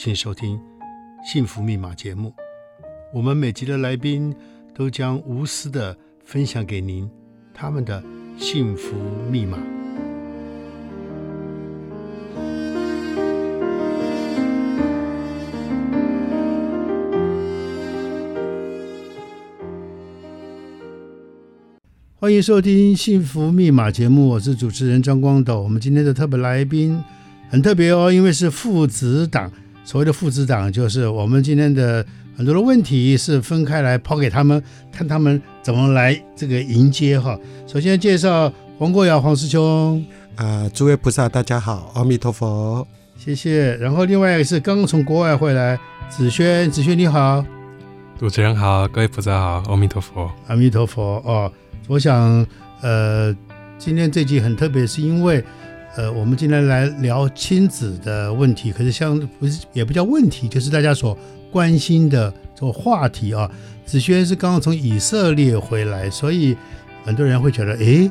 请收听《幸福密码》节目，我们每集的来宾都将无私地分享给您他们的幸福密码。欢迎收听《幸福密码》节目，我是主持人张光斗。我们今天的特别来宾很特别哦，因为是父子档。所谓的父子档，就是我们今天的很多的问题是分开来抛给他们，看他们怎么来这个迎接哈。首先介绍黄国尧黄师兄啊，诸位菩萨大家好，阿弥陀佛，谢谢。然后另外一个是刚刚从国外回来，子轩，子轩你好，主持人好，各位菩萨好，阿弥陀佛，阿弥陀佛哦。我想呃，今天这集很特别，是因为。呃，我们今天来聊亲子的问题，可是像不是也不叫问题，就是大家所关心的这个话题啊。子轩是刚刚从以色列回来，所以很多人会觉得，诶，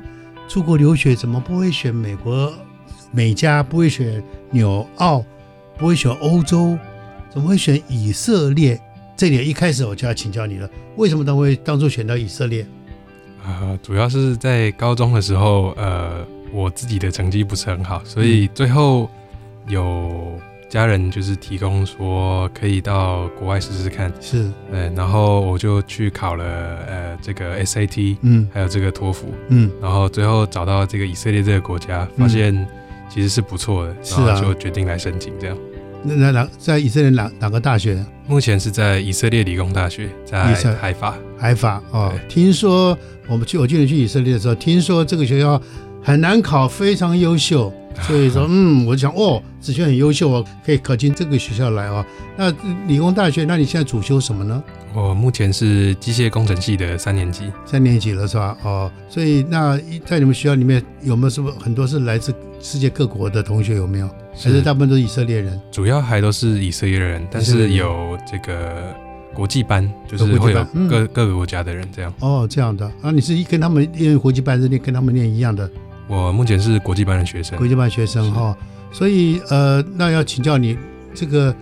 出国留学怎么不会选美国、美加，不会选纽澳，不会选欧洲，怎么会选以色列？这点一开始我就要请教你了，为什么当会当初选到以色列？啊、主要是在高中的时候，呃。我自己的成绩不是很好，所以最后有家人就是提供说可以到国外试试看，是，对，然后我就去考了呃这个 SAT，嗯，还有这个托福，嗯，然后最后找到这个以色列这个国家，发现其实是不错的，是后就决定来申请这样。那那哪在以色列哪哪个大学？目前是在以色列理工大学，在海法，海法哦。听说我们去我记得去以色列的时候，听说这个学校。很难考，非常优秀，所以说，嗯，我就想，哦，子轩很优秀哦，可以考进这个学校来哦。那理工大学，那你现在主修什么呢？我目前是机械工程系的三年级，三年级了是吧？哦，所以那在你们学校里面有没有什么很多是来自世界各国的同学？有没有？还是大部分都是以色列人？主要还都是以色列人，但是有这个国际班，就是会有各、嗯、各个国家的人这样。哦，这样的啊，你是跟他们念国际班，是念跟他们念一样的？我目前是国际班的学生，国际班学生哈，所以呃，那要请教你这个，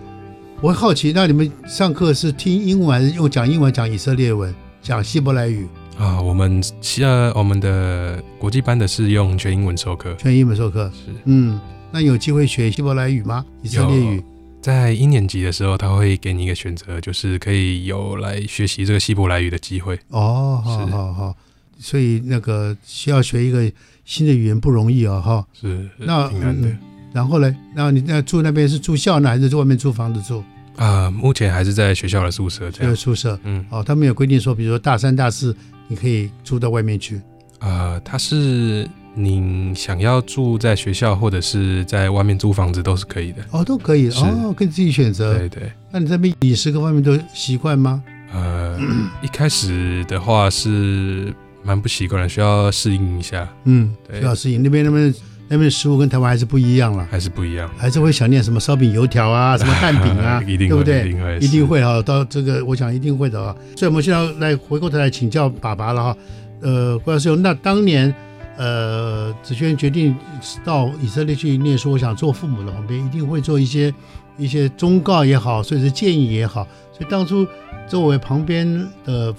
我会好奇，那你们上课是听英文还是用讲英文讲以色列文，讲希伯来语？啊？我们呃，我们的国际班的是用全英文授课，全英文授课。是，嗯，那有机会学希伯来语吗？以色列语？在一年级的时候，他会给你一个选择，就是可以有来学习这个希伯来语的机会。哦，好好好，所以那个需要学一个。新的语言不容易啊，哈，是，那挺难的。然后呢？那你那住那边是住校呢，还是在外面租房子住？啊，目前还是在学校的宿舍这样。宿舍，嗯，哦，他们有规定说，比如说大三、大四，你可以住到外面去。啊，他是你想要住在学校，或者是在外面租房子都是可以的。哦，都可以哦，可以自己选择。对对。那你在那边饮食各方面都习惯吗？呃，一开始的话是。蛮不习惯的，需要适应一下。嗯，需要适应。那边那边那边的食物跟台湾还是不一样了，还是不一样，还是会想念什么烧饼、油条啊，什么蛋饼啊，一定，对不对？一定会，一定会哈。到这个，我想一定会的啊。所以我们现在来回过头来请教爸爸了哈。呃，郭老师，那当年呃子轩决定到以色列去念书，我想做父母的旁边一定会做一些一些忠告也好，所以是建议也好。所以当初作为旁边的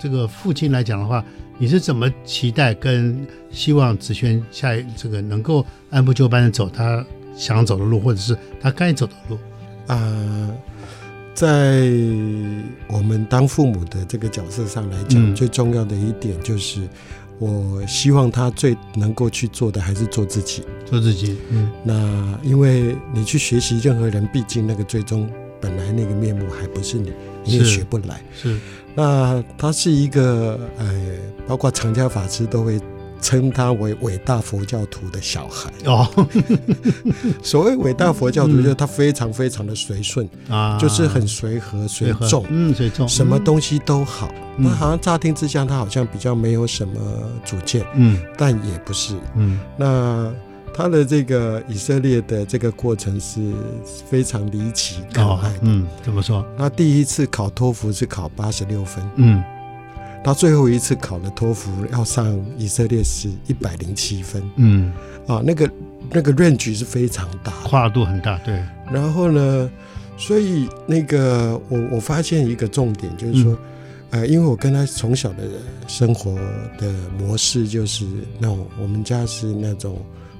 这个父亲来讲的话。你是怎么期待跟希望子轩下一这个能够按部就班的走他想走的路，或者是他该走的路？啊、呃，在我们当父母的这个角色上来讲，嗯、最重要的一点就是，我希望他最能够去做的还是做自己，做自己。嗯，那因为你去学习任何人，毕竟那个最终本来那个面目还不是你，你也学不来。是。是那他是一个呃，包括长家法师都会称他为伟大佛教徒的小孩。哦。所谓伟大佛教徒，就是他非常非常的随顺啊，就是很随和随众，嗯，随众，什么东西都好。那、嗯、好像乍听之下，他好像比较没有什么主见，嗯，但也不是，嗯。那他的这个以色列的这个过程是非常离奇的，嗯，怎么说？他第一次考托福是考八十六分，嗯。他最后一次考了托福要上以色列是一百零七分，嗯，啊，那个那个 range 是非常大，跨度很大，对。然后呢，所以那个我我发现一个重点就是说，嗯、呃，因为我跟他从小的生活的模式就是那种，我们家是那种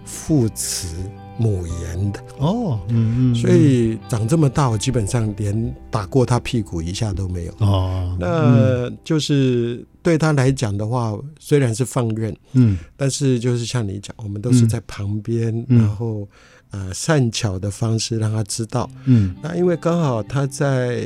父慈母严的。哦，嗯嗯，所以长这么大，我基本上连打过他屁股一下都没有。哦。那就是对他来讲的话，虽然是放任，嗯，但是就是像你讲，我们都是在旁边，嗯、然后呃善巧的方式让他知道，嗯，那因为刚好他在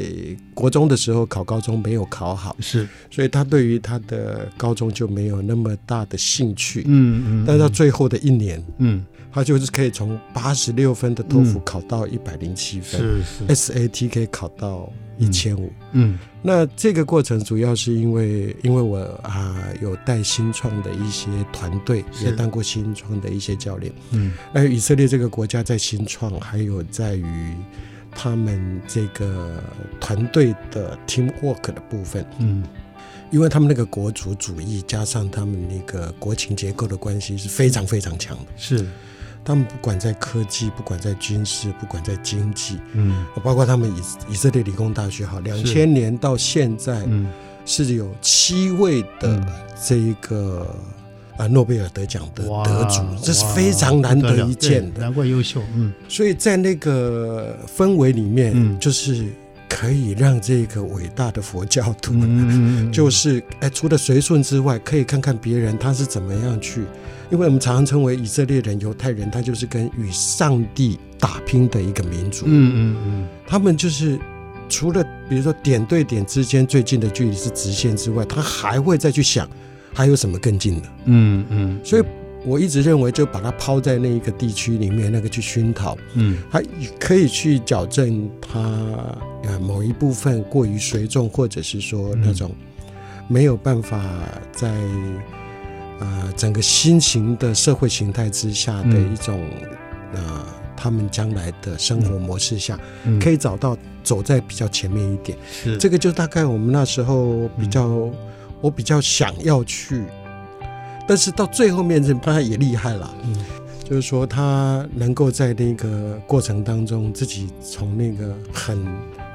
国中的时候考高中没有考好，是，所以他对于他的高中就没有那么大的兴趣，嗯嗯，但是到最后的一年，嗯。他就是可以从八十六分的托福考到一百零七分，是是，SAT 可以考到一千五。嗯，那这个过程主要是因为，因为我啊有带新创的一些团队，也当过新创的一些教练。嗯，那以色列这个国家在新创，还有在于他们这个团队的 team work 的部分。嗯，因为他们那个国族主义加上他们那个国情结构的关系是非常非常强的。是。他们不管在科技，不管在军事，不管在经济，嗯，包括他们以以色列理工大学，哈，两千年到现在，嗯，是有七位的这一个啊诺贝尔得奖的得主，这是非常难得一见的，难怪优秀，嗯，所以在那个氛围里面，嗯，就是可以让这个伟大的佛教徒，嗯，就是哎，除了随顺之外，可以看看别人他是怎么样去。因为我们常常称为以色列人、犹太人，他就是跟与上帝打拼的一个民族。嗯嗯嗯，他们就是除了比如说点对点之间最近的距离是直线之外，他还会再去想还有什么更近的。嗯嗯，所以我一直认为，就把它抛在那一个地区里面，那个去熏陶，嗯，他可以去矫正他呃某一部分过于随众，或者是说那种没有办法在。呃，整个新型的社会形态之下的一种，嗯、呃，他们将来的生活模式下，嗯、可以找到走在比较前面一点。是这个，就大概我们那时候比较，嗯、我比较想要去，但是到最后面，这他也厉害了。嗯，就是说他能够在那个过程当中，自己从那个很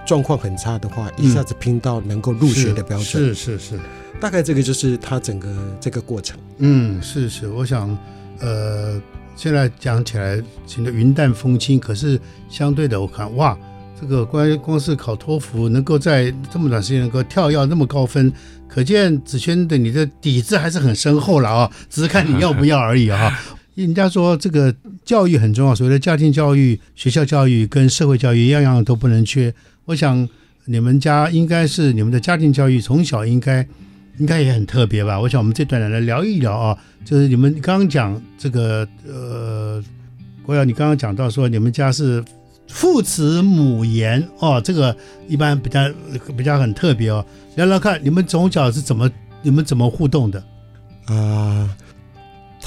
状况很差的话，一下子拼到能够入学的标准。是是是。大概这个就是他整个这个过程。嗯，是是，我想，呃，现在讲起来显得云淡风轻，可是相对的，我看哇，这个关于光是考托福能够在这么短时间能够跳要那么高分，可见子轩的你的底子还是很深厚了啊，只是看你要不要而已啊。人家说这个教育很重要，所谓的家庭教育、学校教育跟社会教育样样都不能缺。我想你们家应该是你们的家庭教育从小应该。应该也很特别吧？我想我们这段来聊一聊啊，就是你们刚刚讲这个呃，郭耀，你刚刚讲到说你们家是父慈母严哦，这个一般比较比较很特别哦。聊聊看，你们从小是怎么你们怎么互动的啊？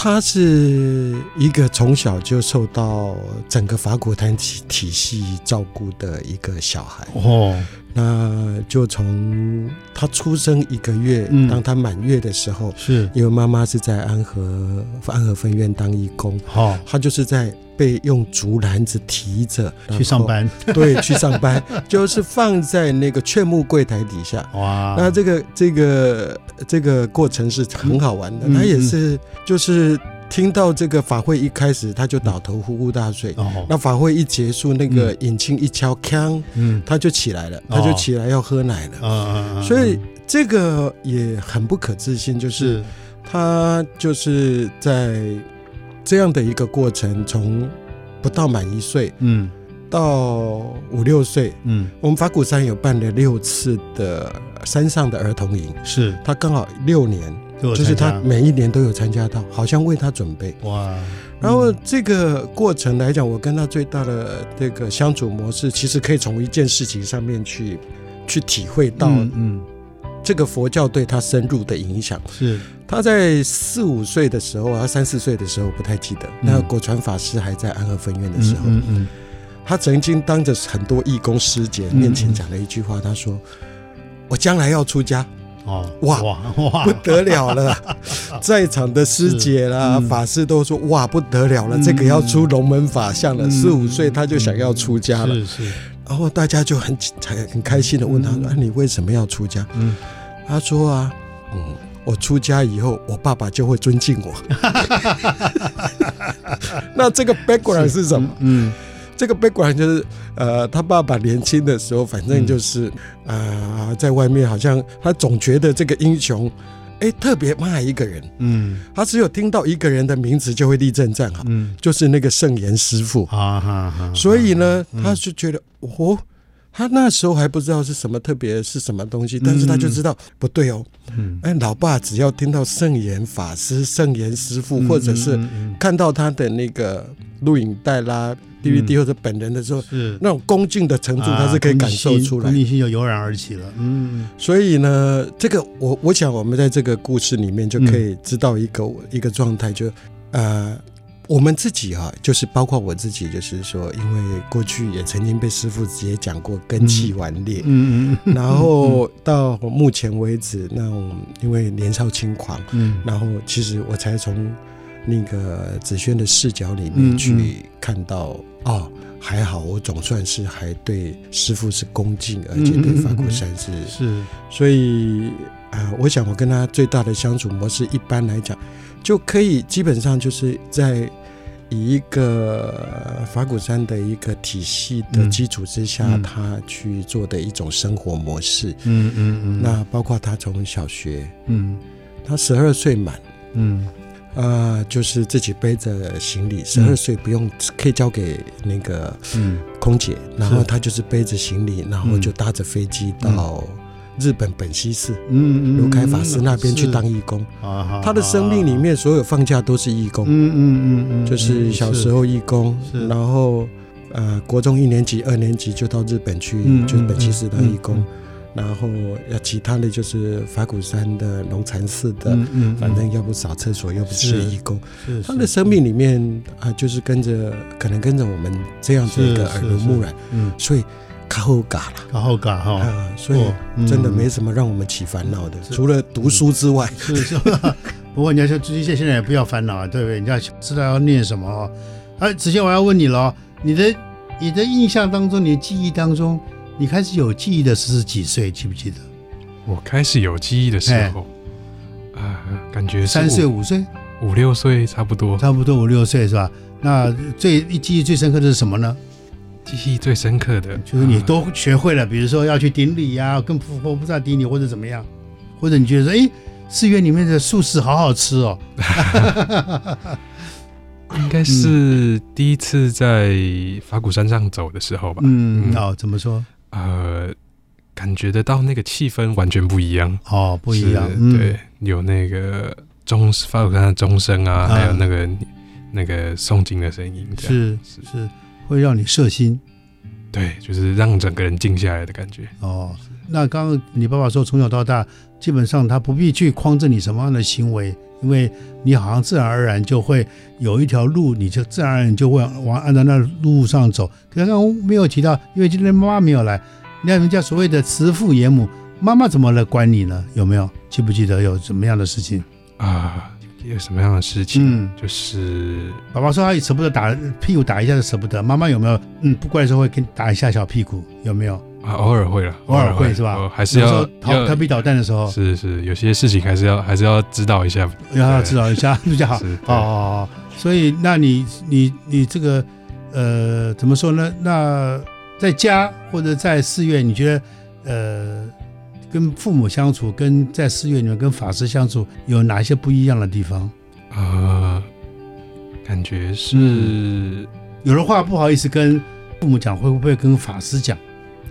他是一个从小就受到整个法国坛体体系照顾的一个小孩。哦，那就从他出生一个月，嗯、当他满月的时候，是。因为妈妈是在安和安和分院当义工，哦，他就是在。被用竹篮子提着去上班，对，去上班就是放在那个劝募柜台底下。哇，那这个这个这个过程是很好玩的。嗯、他也是就是听到这个法会一开始，他就倒头呼呼大睡。哦，那法会一结束，那个引擎一敲，锵，嗯，他就起来了，他就起来要喝奶了。嗯，所以这个也很不可置信，就是他就是在。这样的一个过程，从不到满一岁，嗯，到五六岁，嗯，我们法鼓山有办了六次的山上的儿童营，是。他刚好六年，就是他每一年都有参加到，好像为他准备。哇。然后这个过程来讲，我跟他最大的这个相处模式，其实可以从一件事情上面去去体会到，嗯，这个佛教对他深入的影响。是他在四五岁的时候啊，三四岁的时候不太记得，那个果传法师还在安和分院的时候，嗯嗯，他曾经当着很多义工师姐面前讲了一句话，他说：“我将来要出家。”哦，哇哇不得了了！在场的师姐啦、嗯、法师都说：“哇，不得了了，嗯、这个要出龙门法相了。四五岁他就想要出家了。”是是。然后大家就很很很开心的问他说：“嗯、你为什么要出家？”嗯，他说：“啊，嗯，我出家以后，我爸爸就会尊敬我。”那这个 background 是什么？嗯。这个 background 就是，呃，他爸爸年轻的时候，反正就是，啊、嗯呃，在外面好像他总觉得这个英雄，哎，特别骂一个人，嗯，他只有听到一个人的名字就会立正站好，嗯，就是那个圣严师傅，啊所以呢，嗯、他就觉得，哦，他那时候还不知道是什么特别是什么东西，但是他就知道、嗯、不对哦，嗯，哎，老爸只要听到圣严法师、圣严师傅，或者是看到他的那个录影带啦。DVD 或者本人的时候，是。那种恭敬的程度，他是可以感受出来，恭敬心就油然而起了。嗯，所以呢，这个我我想，我们在这个故事里面就可以知道一个、嗯、一个状态，就呃，我们自己啊，就是包括我自己，就是说，因为过去也曾经被师傅直接讲过根气顽劣，嗯嗯，然后到目前为止，那我因为年少轻狂，嗯，然后其实我才从。那个子轩的视角里面去看到，哦，还好我总算是还对师傅是恭敬，而且对法鼓山是、嗯嗯、是，所以啊、呃，我想我跟他最大的相处模式，一般来讲，就可以基本上就是在以一个法鼓山的一个体系的基础之下，嗯、他去做的一种生活模式。嗯嗯嗯。嗯嗯那包括他从小学，嗯，他十二岁满，嗯。啊、呃，就是自己背着行李，十二岁不用，可以交给那个空姐，嗯、然后他就是背着行李，然后就搭着飞机到日本本溪寺，嗯嗯，开法师那边去当义工。是他的生命里面所有放假都是义工，嗯嗯嗯嗯，就是小时候义工，然后呃，国中一年级、二年级就到日本去，就是本溪寺当义工。然后要其他的就是法鼓山的龙禅寺的，嗯嗯，反正要不扫厕所，要不是义工。是他的生命里面啊，就是跟着，可能跟着我们这样子一个耳濡目染，嗯，所以卡后嘎了，卡后嘎哈，所以真的没什么让我们起烦恼的，除了读书之外。是是。不过你要说朱现在也不要烦恼啊，对不对？你要知道要念什么啊？哎，子健我要问你了，你的你的印象当中，你的记忆当中。你开始有记忆的是几岁？记不记得？我开始有记忆的时候，啊，感觉三岁、五岁、五六岁差不多，差不多五六岁是吧？那最记忆最深刻的是什么呢？记忆最深刻的就是你都学会了，比如说要去顶礼呀，跟佛菩萨顶礼或者怎么样，或者你觉得说，哎，寺院里面的素食好好吃哦。应该是第一次在法鼓山上走的时候吧。嗯，哦，怎么说？呃，感觉得到那个气氛完全不一样。哦，不一样，对，有那个钟法鼓山的钟声啊，还有那个那个诵经的声音，是是。是，会让你摄心，对，就是让整个人静下来的感觉。哦，那刚刚你爸爸说，从小到大，基本上他不必去框着你什么样的行为，因为你好像自然而然就会有一条路，你就自然而然就会往按照那路上走。刚刚没有提到，因为今天妈妈没有来，那人家所谓的慈父严母，妈妈怎么来管你呢？有没有记不记得有什么样的事情啊？有什么样的事情？嗯，就是爸爸说他也舍不得打屁股打一下就舍不得，妈妈有没有？嗯，不乖的时候会给你打一下小屁股，有没有？啊，偶尔会了，偶尔会是吧？还是要调调皮捣蛋的时候，是是，有些事情还是要还是要知道一下，要知道一下 比较好。哦哦，所以那你你你这个呃怎么说呢？那在家或者在寺院，你觉得呃跟父母相处，跟在寺院里面跟法师相处有哪些不一样的地方？呃，感觉是有的话不好意思跟父母讲，会不会跟法师讲？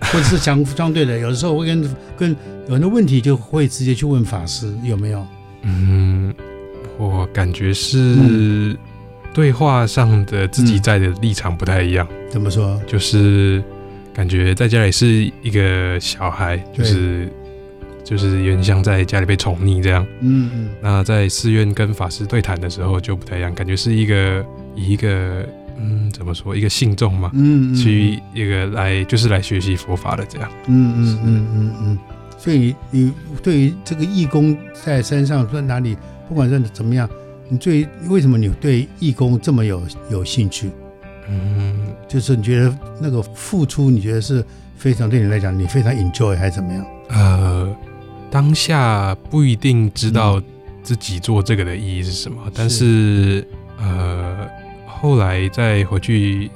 或者是相相对的，有的时候会跟跟有的问题就会直接去问法师有没有？嗯，我感觉是对话上的自己在的立场不太一样。怎么说？就是感觉在家里是一个小孩，就是就是有点像在家里被宠溺这样。嗯嗯。那在寺院跟法师对谈的时候就不太一样，感觉是一个以一个嗯怎么说一个信众嘛，嗯，去一个来就是来学习佛法的这样。嗯嗯嗯嗯嗯。所以你对于这个义工在山上在哪里，不管是怎么样，你最为什么你对义工这么有有兴趣？嗯，就是你觉得那个付出，你觉得是非常对你来讲，你非常 enjoy 还是怎么样？呃，当下不一定知道自己做这个的意义是什么，嗯、但是，是呃，后来再回去，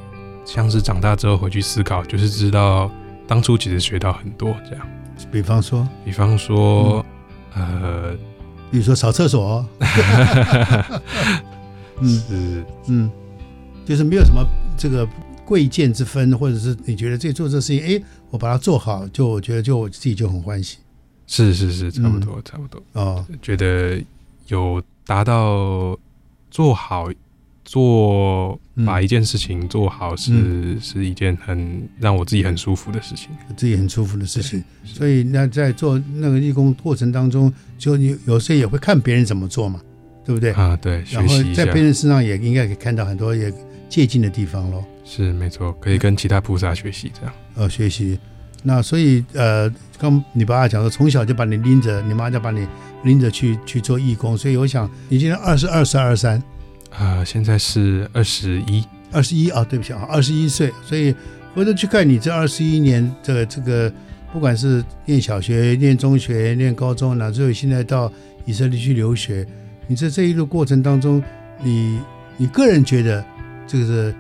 像是长大之后回去思考，就是知道当初其实学到很多这样。比方说，比方说，嗯、呃，比如说扫厕所，嗯。是。嗯，就是没有什么这个贵贱之分，或者是你觉得自己做这事情，哎，我把它做好，就我觉得就我自己就很欢喜。是是是，差不多、嗯、差不多哦，觉得有达到做好。做把一件事情做好是、嗯、是一件很让我自己很舒服的事情，自己很舒服的事情。所以那在做那个义工过程当中，就你有时候也会看别人怎么做嘛，对不对？啊，对。然后在别人身上也应该可以看到很多也借鉴的地方喽。是没错，可以跟其他菩萨学习这样。呃，学习。那所以呃，刚你爸爸讲说，从小就把你拎着，你妈就把你拎着去去做义工。所以我想，你今年二十二、十二、三。呃，现在是二十一，二十一啊，对不起啊，二十一岁。所以回头去看你这二十一年的这个，不管是念小学、念中学、念高中，乃至于现在到以色列去留学，你在这一路过程当中，你你个人觉得这个是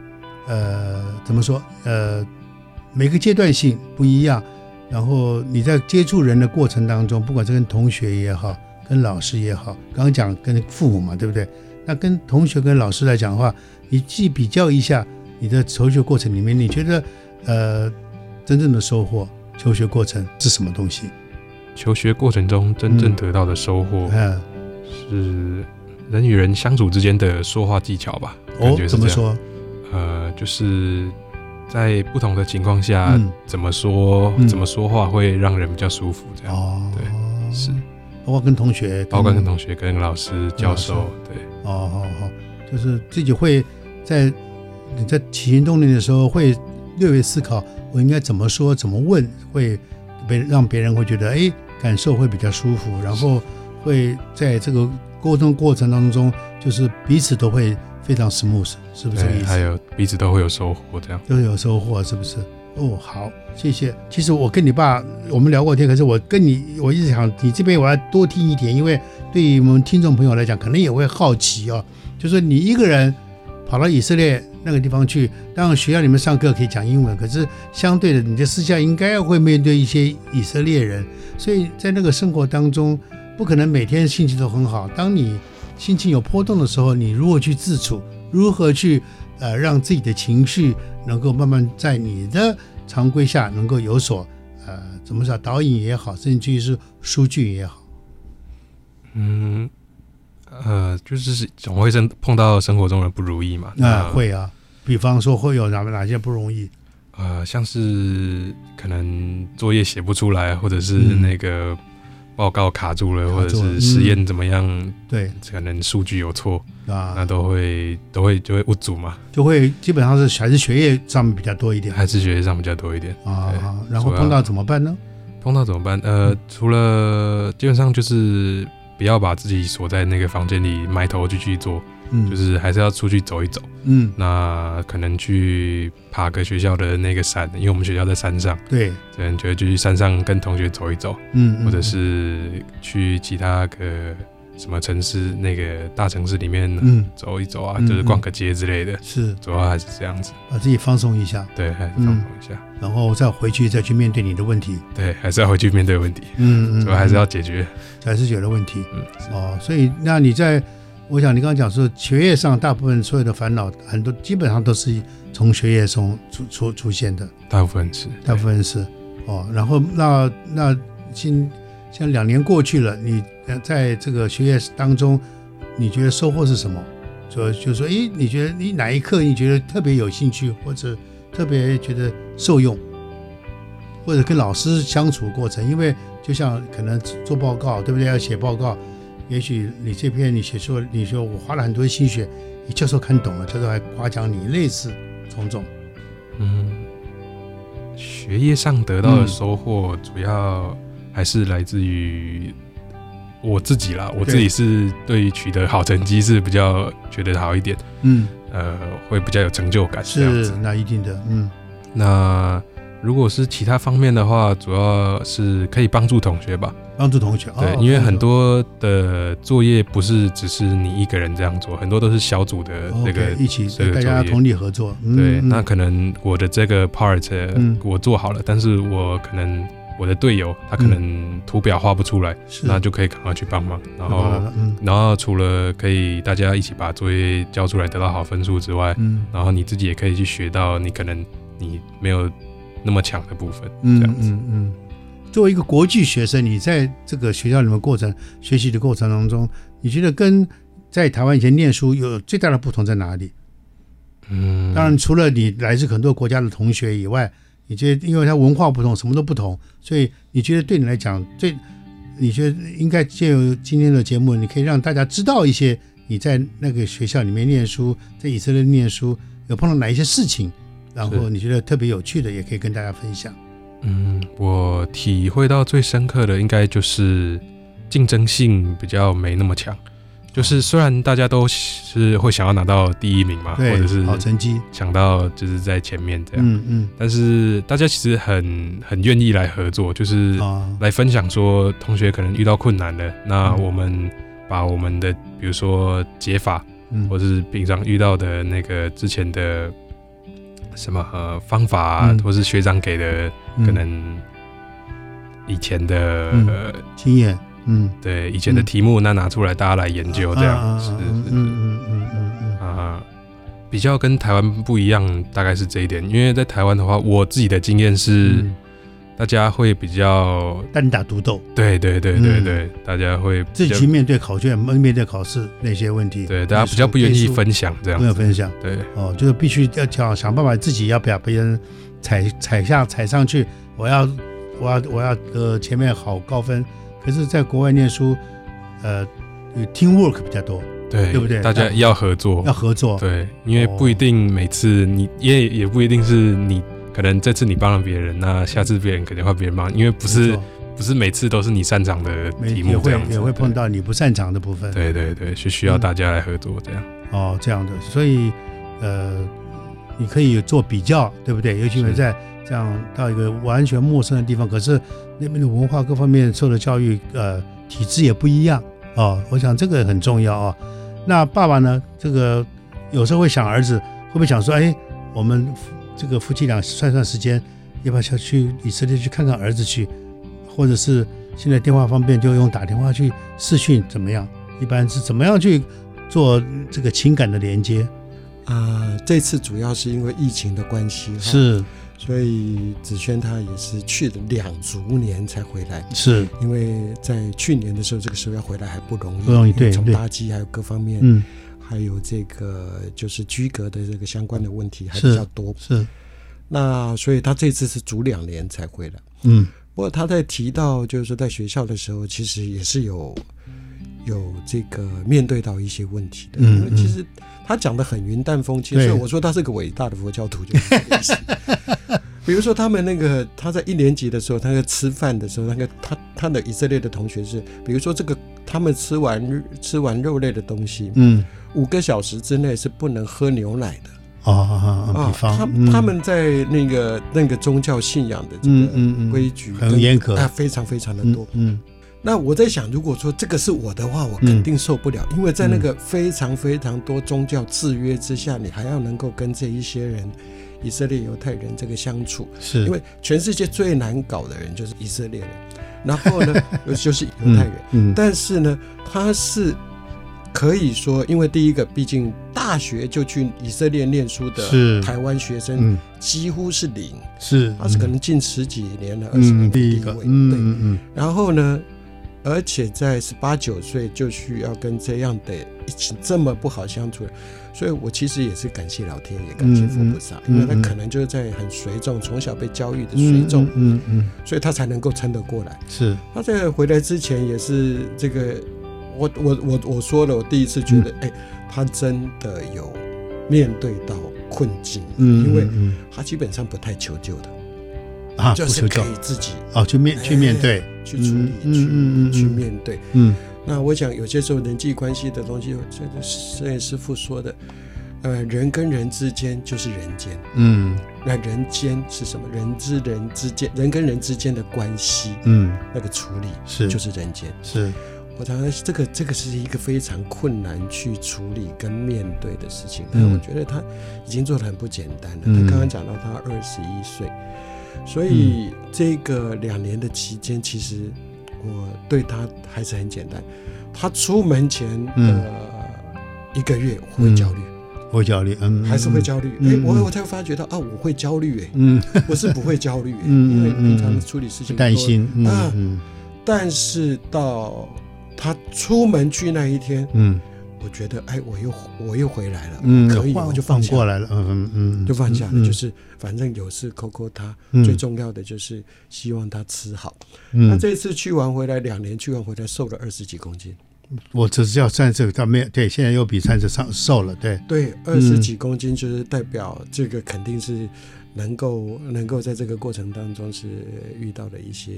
呃怎么说？呃，每个阶段性不一样。然后你在接触人的过程当中，不管是跟同学也好，跟老师也好，刚刚讲跟父母嘛，对不对？那跟同学跟老师来讲的话，你既比较一下你的求学过程里面，你觉得呃真正的收获，求学过程是什么东西？求学过程中真正得到的收获，嗯，是人与人相处之间的说话技巧吧？哦，怎么说？呃，就是在不同的情况下，怎么说怎么说话会让人比较舒服，这样。哦，对，是。包括跟同学，包括跟同学、跟老师、教授，对。哦，好好，就是自己会在你在起心动念的时候，会略微思考，我应该怎么说、怎么问，会被让别人会觉得，哎，感受会比较舒服，然后会在这个沟通过程当中，就是彼此都会非常 smooth，是不是这个意思？还有彼此都会有收获，这样都有收获，是不是？哦，好，谢谢。其实我跟你爸我们聊过天，可是我跟你我一直想，你这边我要多听一点，因为对于我们听众朋友来讲，可能也会好奇哦。就是你一个人跑到以色列那个地方去，当然学校里面上课可以讲英文，可是相对的，你的私下应该要会面对一些以色列人，所以在那个生活当中，不可能每天心情都很好。当你心情有波动的时候，你如何去自处？如何去？呃，让自己的情绪能够慢慢在你的常规下能够有所呃，怎么说导引也好，甚至于是数据也好。嗯，呃，就是总会生碰到生活中的不如意嘛。那会啊，比方说会有哪哪些不容易？呃，像是可能作业写不出来，或者是那个。嗯报告卡住了，或者是实验怎么样？嗯、对，可能数据有错啊，那都会都会就会误阻嘛，就会基本上是还是学业上面比较多一点，还是学业上比较多一点啊。然后碰到怎么办呢？碰到怎么办？呃，嗯、除了基本上就是不要把自己锁在那个房间里埋头就去做。嗯，就是还是要出去走一走。嗯，那可能去爬个学校的那个山，因为我们学校在山上。对，可能就会去山上跟同学走一走。嗯，或者是去其他个什么城市，那个大城市里面嗯走一走啊，就是逛个街之类的。是，主要还是这样子，把自己放松一下。对，还是放松一下，然后再回去再去面对你的问题。对，还是要回去面对问题。嗯嗯，主要还是要解决，还是解决问题。嗯，哦，所以那你在。我想你刚刚讲说，学业上大部分所有的烦恼，很多基本上都是从学业中出出出现的。大部分是，大部分是。哦，然后那那今像两年过去了，你在这个学业当中，你觉得收获是什么？就就说，诶，你觉得你哪一刻你觉得特别有兴趣，或者特别觉得受用，或者跟老师相处过程？因为就像可能做报告，对不对？要写报告，也许你这篇你写说，你说我花了很多心血，你教授看懂了，教授还夸奖你，类似种种。嗯，学业上得到的收获，主要还是来自于我自己啦。我自己是对于取得好成绩是比较觉得好一点，嗯，呃，会比较有成就感。是，那一定的，嗯，那。如果是其他方面的话，主要是可以帮助同学吧。帮助同学，对，哦、因为很多的作业不是只是你一个人这样做，很多都是小组的那个、哦 okay, 一起，大家同力合作。嗯、对，那可能我的这个 part 我做好了，嗯、但是我可能我的队友他可能图表画不出来，嗯、那就可以赶快去帮忙。然后，嗯、然后除了可以大家一起把作业交出来得到好分数之外，嗯，然后你自己也可以去学到你可能你没有。那么强的部分，嗯嗯嗯。作为一个国际学生，你在这个学校里面过程学习的过程当中，你觉得跟在台湾以前念书有最大的不同在哪里？嗯，当然除了你来自很多国家的同学以外，你觉得因为他文化不同，什么都不同，所以你觉得对你来讲，最你觉得应该借由今天的节目，你可以让大家知道一些你在那个学校里面念书，在以色列念书有碰到哪一些事情。然后你觉得特别有趣的，也可以跟大家分享。嗯，我体会到最深刻的，应该就是竞争性比较没那么强。就是虽然大家都是会想要拿到第一名嘛，或者是好成绩，想到就是在前面这样。嗯嗯。但是大家其实很很愿意来合作，就是来分享说同学可能遇到困难了，那我们把我们的比如说解法，嗯，或者是平常遇到的那个之前的。什么呃方法啊，嗯、或是学长给的可能以前的、嗯。呃、经验，嗯，对以前的题目，那拿出来大家来研究这样，是是是，嗯嗯嗯嗯嗯。啊，比较跟台湾不一样，大概是这一点，因为在台湾的话，我自己的经验是。嗯大家会比较单打独斗，对对对对对，大家会自己去面对考卷，面对考试那些问题。对，大家比较不愿意分享这样，不愿意分享。对，哦，就是必须要想想办法，自己要不要别人踩踩下踩上去。我要我要我要呃前面好高分，可是在国外念书，呃，teamwork 比较多，对，对不对？大家要合作，要合作。对，因为不一定每次你也也不一定是你。可能这次你帮了别人，那下次别人肯定会别人帮，因为不是不是每次都是你擅长的题目也会，也会碰到你不擅长的部分。对对对，是需要大家来合作这样。哦，这样的，所以呃，你可以做比较，对不对？尤其是在这样到一个完全陌生的地方，可是那边的文化各方面受的教育，呃，体制也不一样哦。我想这个很重要啊。那爸爸呢？这个有时候会想儿子，会不会想说，哎，我们。这个夫妻俩算算时间，要不要去以色列去看看儿子去，或者是现在电话方便，就用打电话去视讯怎么样？一般是怎么样去做这个情感的连接？啊、呃，这次主要是因为疫情的关系，是，所以子轩他也是去了两足年才回来，是因为在去年的时候，这个时候要回来还不容易，不容易，对，从搭机还有各方面，嗯。还有这个就是居格的这个相关的问题还比较多，是，是。那所以他这次是足两年才回来，嗯。不过他在提到就是说在学校的时候，其实也是有有这个面对到一些问题的，嗯，因为其实他讲的很云淡风轻，所以我说他是个伟大的佛教徒就是。比如说他们那个他在一年级的时候，他在吃饭的时候，那个他他的以色列的同学是，比如说这个他们吃完吃完肉类的东西，嗯。五个小时之内是不能喝牛奶的啊啊！比方，他他们在那个那个宗教信仰的这个规矩很严格，啊，非常非常的多。嗯，那我在想，如果说这个是我的话，我肯定受不了，因为在那个非常非常多宗教制约之下，你还要能够跟这一些人，以色列犹太人这个相处，是。因为全世界最难搞的人就是以色列人，然后呢，就是犹太人，嗯，但是呢，他是。可以说，因为第一个，毕竟大学就去以色列念书的台湾学生几乎是零，是，他是可能近十几年了，二十年第一个，对，嗯嗯。然后呢，而且在十八九岁就需要跟这样的一起这么不好相处，所以我其实也是感谢老天，也感谢佛菩萨，因为他可能就是在很随众，从小被教育的随众，嗯嗯，所以他才能够撑得过来。是。他在回来之前也是这个，我我我我说了，我第一次觉得，哎，他真的有面对到困境，嗯，因为他基本上不太求救的。啊，就是可以自己哦，去面去面对，去处理，去去面对。嗯，那我想有些时候人际关系的东西，这个摄影师傅说的，呃，人跟人之间就是人间。嗯，那人间是什么？人之人之间，人跟人之间的关系，嗯，那个处理是就是人间。是，我常常这个这个是一个非常困难去处理跟面对的事情。但我觉得他已经做的很不简单了。他刚刚讲到他二十一岁。所以这个两年的期间，其实我对他还是很简单。他出门前的一个月会焦虑，会焦虑，嗯，还是会焦虑。哎，我我才发觉到啊，我会焦虑，哎，嗯，我是不会焦虑，因为平常的处理事情担心啊。但是到他出门去那一天，嗯。我觉得，哎，我又我又回来了，嗯，可以，我就放过来了，嗯嗯嗯，就放下了，就是反正有事扣扣他，最重要的就是希望他吃好。那这次去完回来，两年去完回来，瘦了二十几公斤。我只是要三十，他没有，对，现在又比三十上瘦了，对。对，二十几公斤就是代表这个肯定是能够能够在这个过程当中是遇到了一些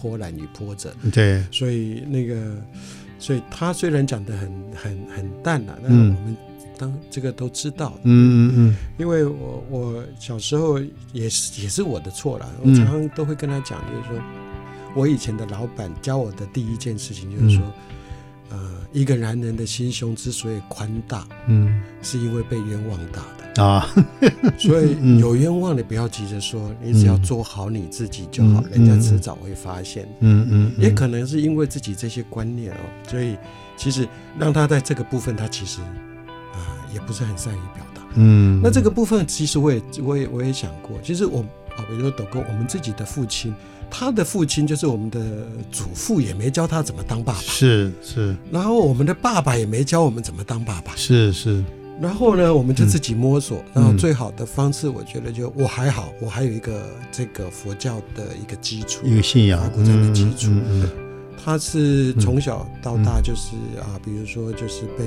波澜与波折，对，所以那个。所以他虽然讲的很很很淡了，但是我们当这个都知道，嗯嗯嗯，因为我我小时候也是也是我的错了，我常常都会跟他讲，就是说我以前的老板教我的第一件事情就是说，呃，一个男人的心胸之所以宽大，嗯，是因为被冤枉大的。啊，所以有冤枉你不要急着说，你只要做好你自己就好，人家迟早会发现。嗯嗯，也可能是因为自己这些观念哦，所以其实让他在这个部分，他其实啊也不是很善于表达。嗯，那这个部分其实我也我也我也想过，其实我啊，比如说抖哥，我们自己的父亲，他的父亲就是我们的祖父，也没教他怎么当爸爸。是是，然后我们的爸爸也没教我们怎么当爸爸。是是。然后呢，我们就自己摸索。然后最好的方式，我觉得就我还好，我还有一个这个佛教的一个基础，一个信仰，古镇的基础。他是从小到大就是啊，比如说就是被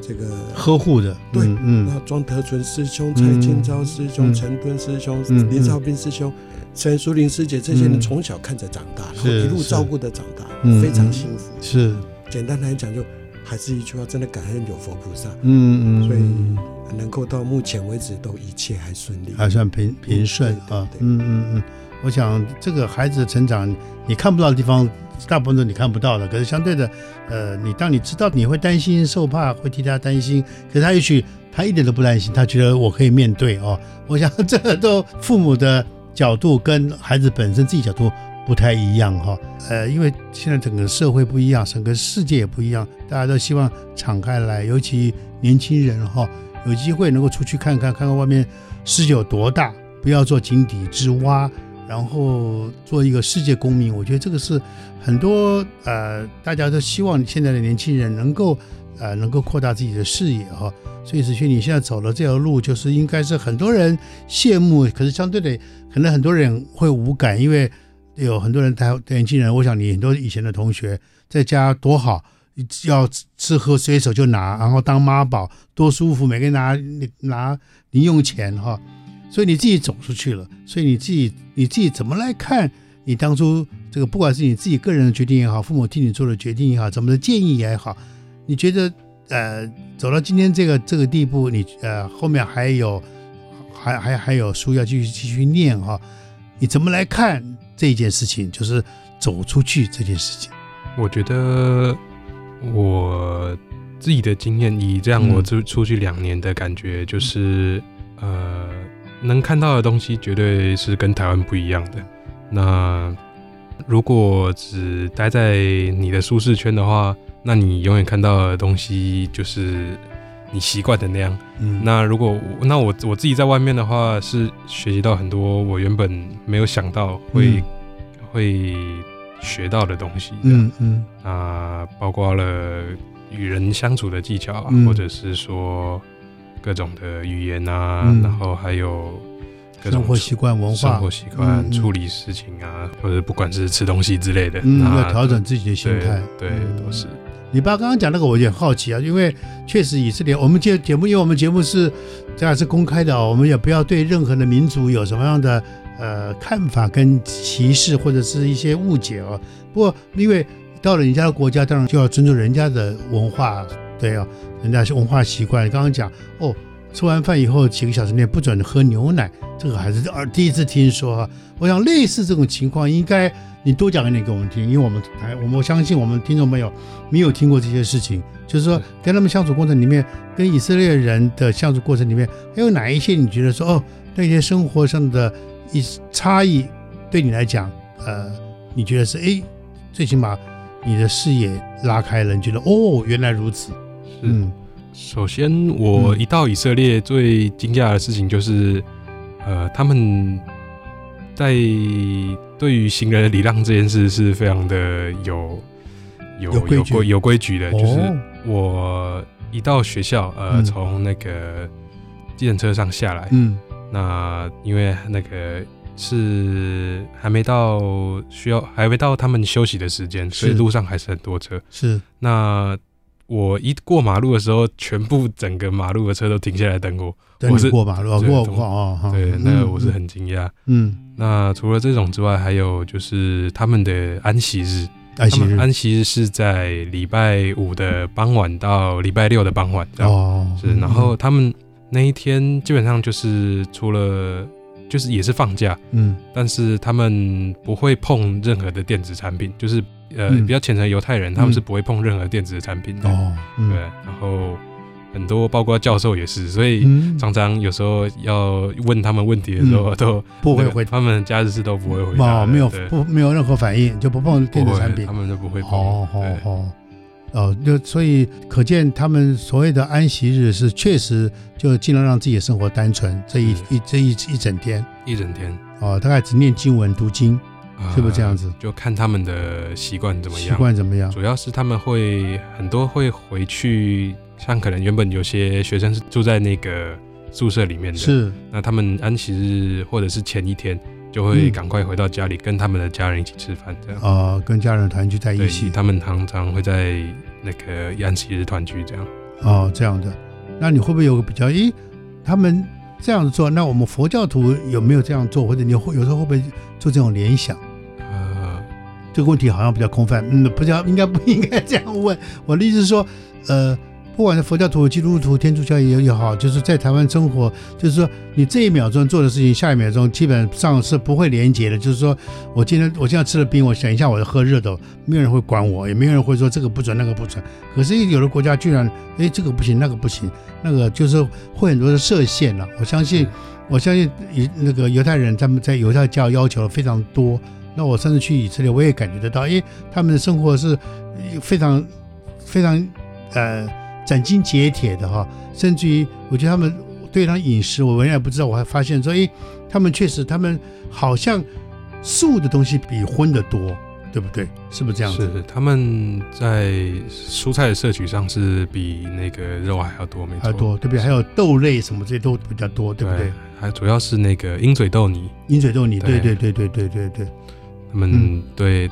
这个呵护的，对，嗯。然后庄德纯师兄、蔡金昭师兄、陈敦师兄、林少斌师兄、陈淑玲师姐这些人从小看着长大，然后一路照顾的长大，非常幸福。是，简单来讲就。还是一句话，真的感恩有佛菩萨，嗯嗯，所以能够到目前为止都一切还顺利，还算平平顺啊，嗯嗯嗯。我想这个孩子的成长，你看不到的地方，大部分都你看不到的。可是相对的，呃，你当你知道你会担心受怕，会替他担心，可是他也许他一点都不担心，他觉得我可以面对哦。我想这个都父母的角度跟孩子本身自己角度。不太一样哈，呃，因为现在整个社会不一样，整个世界也不一样，大家都希望敞开来，尤其年轻人哈，有机会能够出去看看，看看外面世界有多大，不要做井底之蛙，然后做一个世界公民。我觉得这个是很多呃，大家都希望现在的年轻人能够呃，能够扩大自己的视野哈。所以子轩，你现在走了这条路，就是应该是很多人羡慕，可是相对的，可能很多人会无感，因为。有很多人，台年轻人，我想你很多以前的同学在家多好，要吃喝随手就拿，然后当妈宝多舒服，每个人拿拿零用钱哈，所以你自己走出去了，所以你自己你自己怎么来看你当初这个，不管是你自己个人的决定也好，父母替你做的决定也好，怎么的建议也好，你觉得呃走到今天这个这个地步，你呃后面还有还还还有书要继续继续念哈，你怎么来看？这件事情就是走出去这件事情，我觉得我自己的经验，以这样我出出去两年的感觉，就是、嗯、呃，能看到的东西绝对是跟台湾不一样的。那如果只待在你的舒适圈的话，那你永远看到的东西就是。你习惯的那样，嗯，那如果那我我自己在外面的话，是学习到很多我原本没有想到会、嗯、会学到的东西。嗯嗯，啊，包括了与人相处的技巧啊，嗯或者是说各种的语言啊，嗯然后还有各种生活习惯、文化、生活习惯、处理事情啊，或者不管是吃东西之类的，嗯，那要调整自己的心态。对，对嗯都是。你爸刚刚讲那个，我有点好奇啊，因为确实以色列，我们节节目，因为我们节目是这样是公开的哦，我们也不要对任何的民族有什么样的呃看法跟歧视或者是一些误解哦。不过因为到了人家的国家，当然就要尊重人家的文化，对哦，人家是文化习惯。刚刚讲哦，吃完饭以后几个小时内不准喝牛奶，这个还是二第一次听说啊。我想类似这种情况应该。你多讲一点给我们听，因为我们台我们我相信我们听众朋友没有听过这些事情，就是说跟他们相处过程里面，跟以色列人的相处过程里面，还有哪一些你觉得说哦，那些生活上的一差异对你来讲，呃，你觉得是哎，最起码你的视野拉开了，你觉得哦，原来如此。嗯，首先我一到以色列最惊讶的事情就是，呃，他们在。对于行人的礼让这件事是非常的有有有规有规矩的，哦、就是我一到学校，呃，嗯、从那个计程车上下来，嗯，那因为那个是还没到需要还没到他们休息的时间，所以路上还是很多车。是，那我一过马路的时候，全部整个马路的车都停下来等我。等你过马路，过过哦，对，那个我是很惊讶。嗯，那除了这种之外，还有就是他们的安息日，安息日，安息日是在礼拜五的傍晚到礼拜六的傍晚，哦，是。然后他们那一天基本上就是除了就是也是放假，嗯，但是他们不会碰任何的电子产品，就是呃比较虔诚犹太人，他们是不会碰任何电子产品的。哦，对，然后。很多，包括教授也是，所以常常有时候要问他们问题的时候，都不会回，他们假日是都不会回答，没有不没有任何反应，就不碰电子产品，他们都不会碰。哦哦哦，哦，就所以可见他们所谓的安息日是确实就尽量让自己的生活单纯，这一一这一一整天，一整天。哦，大概只念经文读经，是不是这样子？就看他们的习惯怎么样，习惯怎么样？主要是他们会很多会回去。像可能原本有些学生是住在那个宿舍里面的，是，那他们安息日或者是前一天就会赶快回到家里，跟他们的家人一起吃饭，这样。哦，跟家人团聚在一起。他们常常会在那个安息日团聚，这样。哦，这样的，那你会不会有个比较？咦，他们这样做，那我们佛教徒有没有这样做？或者你会有时候会不会做这种联想？呃，这个问题好像比较空泛，嗯，不叫应该不应该这样问？我的意思是说，呃。不管是佛教徒、基督徒、天主教也也好，就是在台湾生活，就是说你这一秒钟做的事情，下一秒钟基本上是不会连接的。就是说我今天我现在吃了冰，我想一下我要喝热的，没有人会管我，也没有人会说这个不准那个不准。可是有的国家居然，哎，这个不行，那个不行，那个就是会很多的设限了。我相信，我相信以那个犹太人他们在犹太教要求非常多。那我甚至去以色列，我也感觉得到，哎，他们的生活是非常非常呃。斩钉截铁的哈，甚至于我觉得他们对他饮食，我原来不知道，我还发现说，哎，他们确实，他们好像素的东西比荤的多，对不对？是不是这样子？是，他们在蔬菜的摄取上是比那个肉还要多，没错，还要多，对不对？还有豆类什么这些都比较多，对不对？还主要是那个鹰嘴豆泥，鹰嘴豆泥，对对对对对对对，他们对。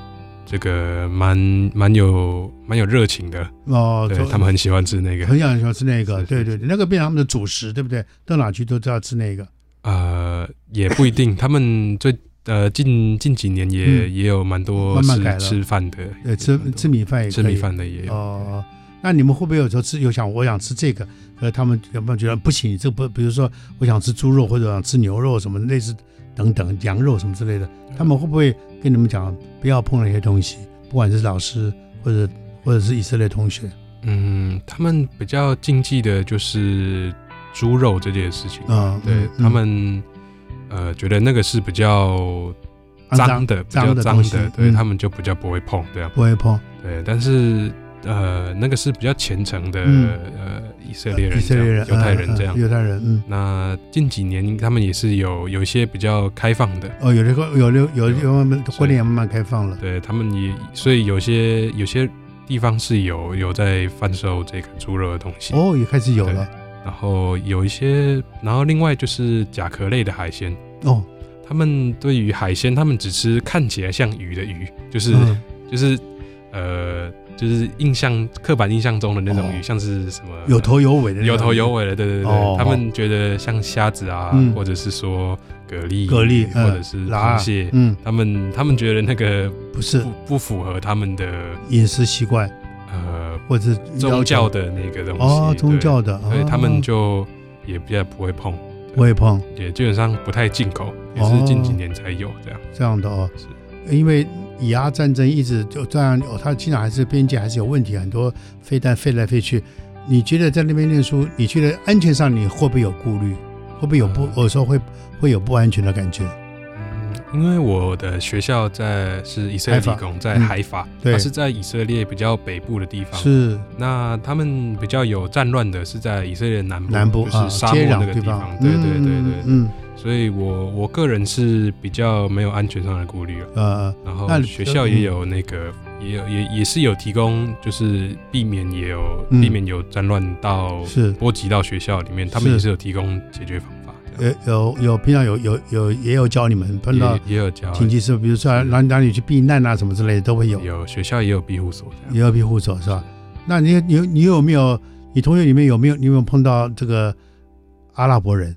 这个蛮蛮有蛮有热情的。哦，对，他们很喜欢吃那个，很喜欢吃那个，对对对，那个变成他们的主食，对不对？到哪去都知道吃那个。呃，也不一定，他们最呃近近几年也也有蛮多慢慢改了。吃饭的，对，吃吃米饭也吃米饭的也有。哦。那你们会不会有时候吃有想我想吃这个，呃，他们有没有觉得不行？这不，比如说我想吃猪肉或者想吃牛肉什么类似等等羊肉什么之类的，他们会不会？跟你们讲，不要碰那些东西，不管是老师或者或者是以色列同学。嗯，他们比较禁忌的就是猪肉这件事情。嗯，对嗯他们，呃，觉得那个是比较脏的，比较脏的，对他们就比较不会碰这样。不会碰。对，但是呃，那个是比较虔诚的、嗯、呃以色列人、以色列人、犹太人这样。犹太人，嗯。那近几年他们也是有有一些比较开放的。哦，有的有的有有慢慢婚礼也慢慢开放了。对他们也，所以有些有些地方是有有在贩售这个猪肉的东西。哦，也开始有了。然后有一些，然后另外就是甲壳类的海鲜。哦。他们对于海鲜，他们只吃看起来像鱼的鱼，就是、嗯、就是呃，就是印象刻板印象中的那种鱼，哦、像是什么有头有尾的，有头有尾的，对对对，哦、他们觉得像虾子啊，嗯、或者是说蛤蜊，蛤蜊、嗯、或者是螃蟹，嗯，他们他们觉得那个不是。不不符合他们的饮食习惯，呃，或者是宗教的那个东西，哦，宗教的，所以他们就也比较不会碰。不会碰，也基本上不太进口，也是近几年才有这样、哦、这样的哦。是，因为以阿战争一直就这样，哦，他经常还是边界还是有问题，很多飞弹飞来飞去。你觉得在那边念书，你觉得安全上你会不会有顾虑？会不会有不有时候会会有不安全的感觉？因为我的学校在是以色列理工，在海法，它是在以色列比较北部的地方。是，那他们比较有战乱的是在以色列南部，南部就是沙漠那个地方。对对对对，嗯。所以我我个人是比较没有安全上的顾虑了。呃，然后学校也有那个，也有也也是有提供，就是避免也有避免有战乱到是波及到学校里面，他们也是有提供解决方法。有有有，平常有有有也有教你们碰到也有教紧急时候，比如说哪哪里去避难啊什么之类的都会有。有学校也有庇护所，也有庇护所是吧？那你你你有没有你同学里面有没有你有没有碰到这个阿拉伯人？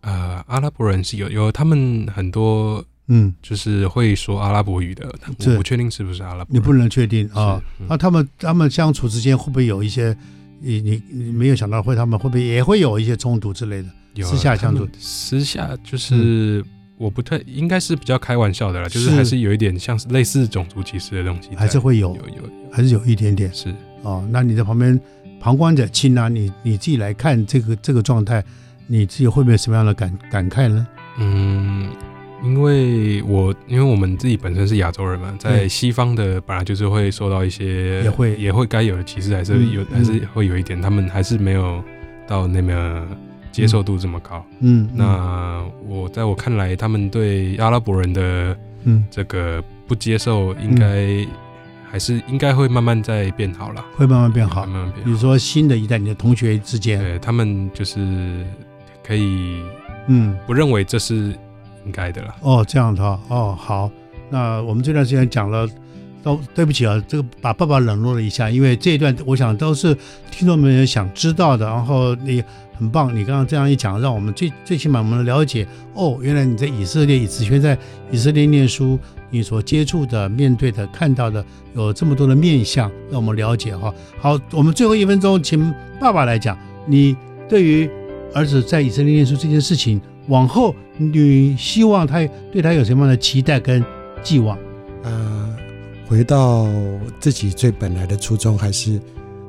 呃，阿拉伯人是有有他们很多嗯，就是会说阿拉伯语的，我不确定是不是阿拉伯。你不能确定啊？那他们他们相处之间会不会有一些你你你没有想到会他们会不会也会有一些冲突之类的？有私下相处，私下就是我不太应该是比较开玩笑的啦，就是还是有一点像是类似种族歧视的东西，还是会有有有，还是有一点点是哦。那你在旁边旁观者清啊，你你自己来看这个这个状态，你自己会不会有什么样的感感慨呢？嗯，因为我因为我们自己本身是亚洲人嘛，在西方的本来就是会受到一些也会。也会该有的歧视，还是有还是会有一点，他们还是没有到那么。接受度这么高，嗯，那我在我看来，他们对阿拉伯人的嗯。这个不接受，应该还是应该会慢慢在变好了，会慢慢变好，慢慢变好。比如说新的一代，你的同学之间，对他们就是可以，嗯，不认为这是应该的了。哦，这样的哦，好，那我们这段时间讲了。都对不起啊，这个把爸爸冷落了一下，因为这一段我想都是听众们想知道的。然后你很棒，你刚刚这样一讲，让我们最最起码我们了解哦，原来你在以色列，以子轩在以色列念书，你所接触的、面对的、看到的有这么多的面相，让我们了解哈。好，我们最后一分钟，请爸爸来讲，你对于儿子在以色列念书这件事情，往后你希望他对他有什么样的期待跟寄望？呃。回到自己最本来的初衷，还是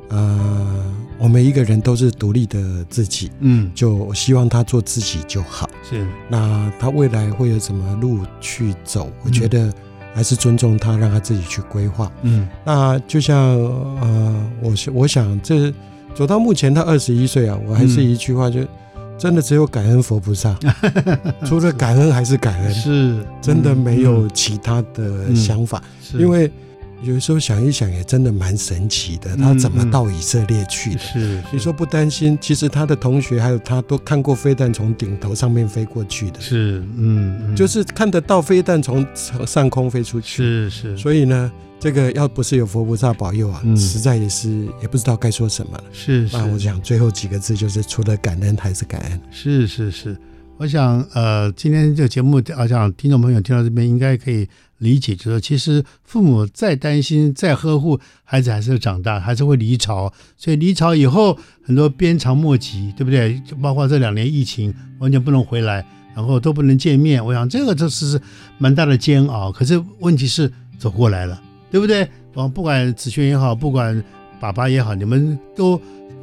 呃，我们一个人都是独立的自己，嗯，就希望他做自己就好。是，那他未来会有什么路去走？我觉得还是尊重他，让他自己去规划。嗯，那就像呃，我我想这走到目前他二十一岁啊，我还是一句话就。真的只有感恩佛菩萨，除了感恩还是感恩，是。真的没有其他的想法。因为有时候想一想，也真的蛮神奇的。他怎么到以色列去的？是你说不担心？其实他的同学还有他都看过飞弹从顶头上面飞过去的。是，嗯，就是看得到飞弹从上空飞出去。是是。所以呢？这个要不是有佛菩萨保佑啊，嗯、实在也是也不知道该说什么了。是，是，那我想最后几个字就是除了感恩还是感恩。是是是，我想呃，今天这个节目，我想听众朋友听到这边应该可以理解，就是说其实父母再担心、再呵护孩子，还是长大，还是会离巢。所以离巢以后，很多鞭长莫及，对不对？就包括这两年疫情，完全不能回来，然后都不能见面。我想这个就是蛮大的煎熬。可是问题是走过来了。对不对？我不管子轩也好，不管爸爸也好，你们都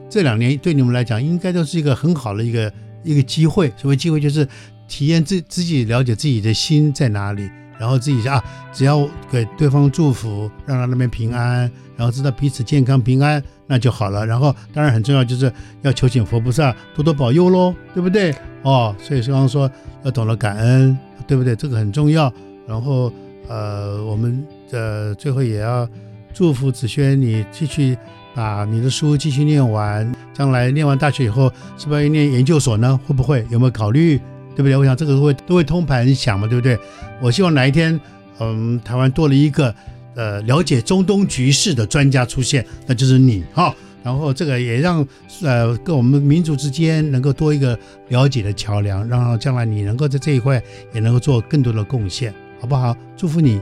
这两年对你们来讲，应该都是一个很好的一个一个机会。所谓机会，就是体验自自己了解自己的心在哪里，然后自己啊，只要给对方祝福，让他那边平安，然后知道彼此健康平安，那就好了。然后当然很重要，就是要求请佛菩萨多多保佑喽，对不对？哦，所以刚刚说要懂得感恩，对不对？这个很重要。然后呃，我们呃最后也要祝福子轩，你继续把你的书继续念完，将来念完大学以后，是不是要念研究所呢？会不会？有没有考虑？对不对？我想这个都会都会通盘想嘛，对不对？我希望哪一天，嗯，台湾多了一个呃了解中东局势的专家出现，那就是你哈、哦。然后这个也让呃跟我们民族之间能够多一个了解的桥梁，让将来你能够在这一块也能够做更多的贡献，好不好？祝福你，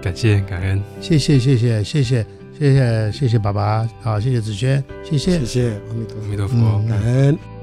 感谢感恩，谢谢谢谢谢谢谢谢谢谢谢爸爸，好，谢谢子轩，谢谢谢谢阿弥陀佛，阿弥陀佛，感恩。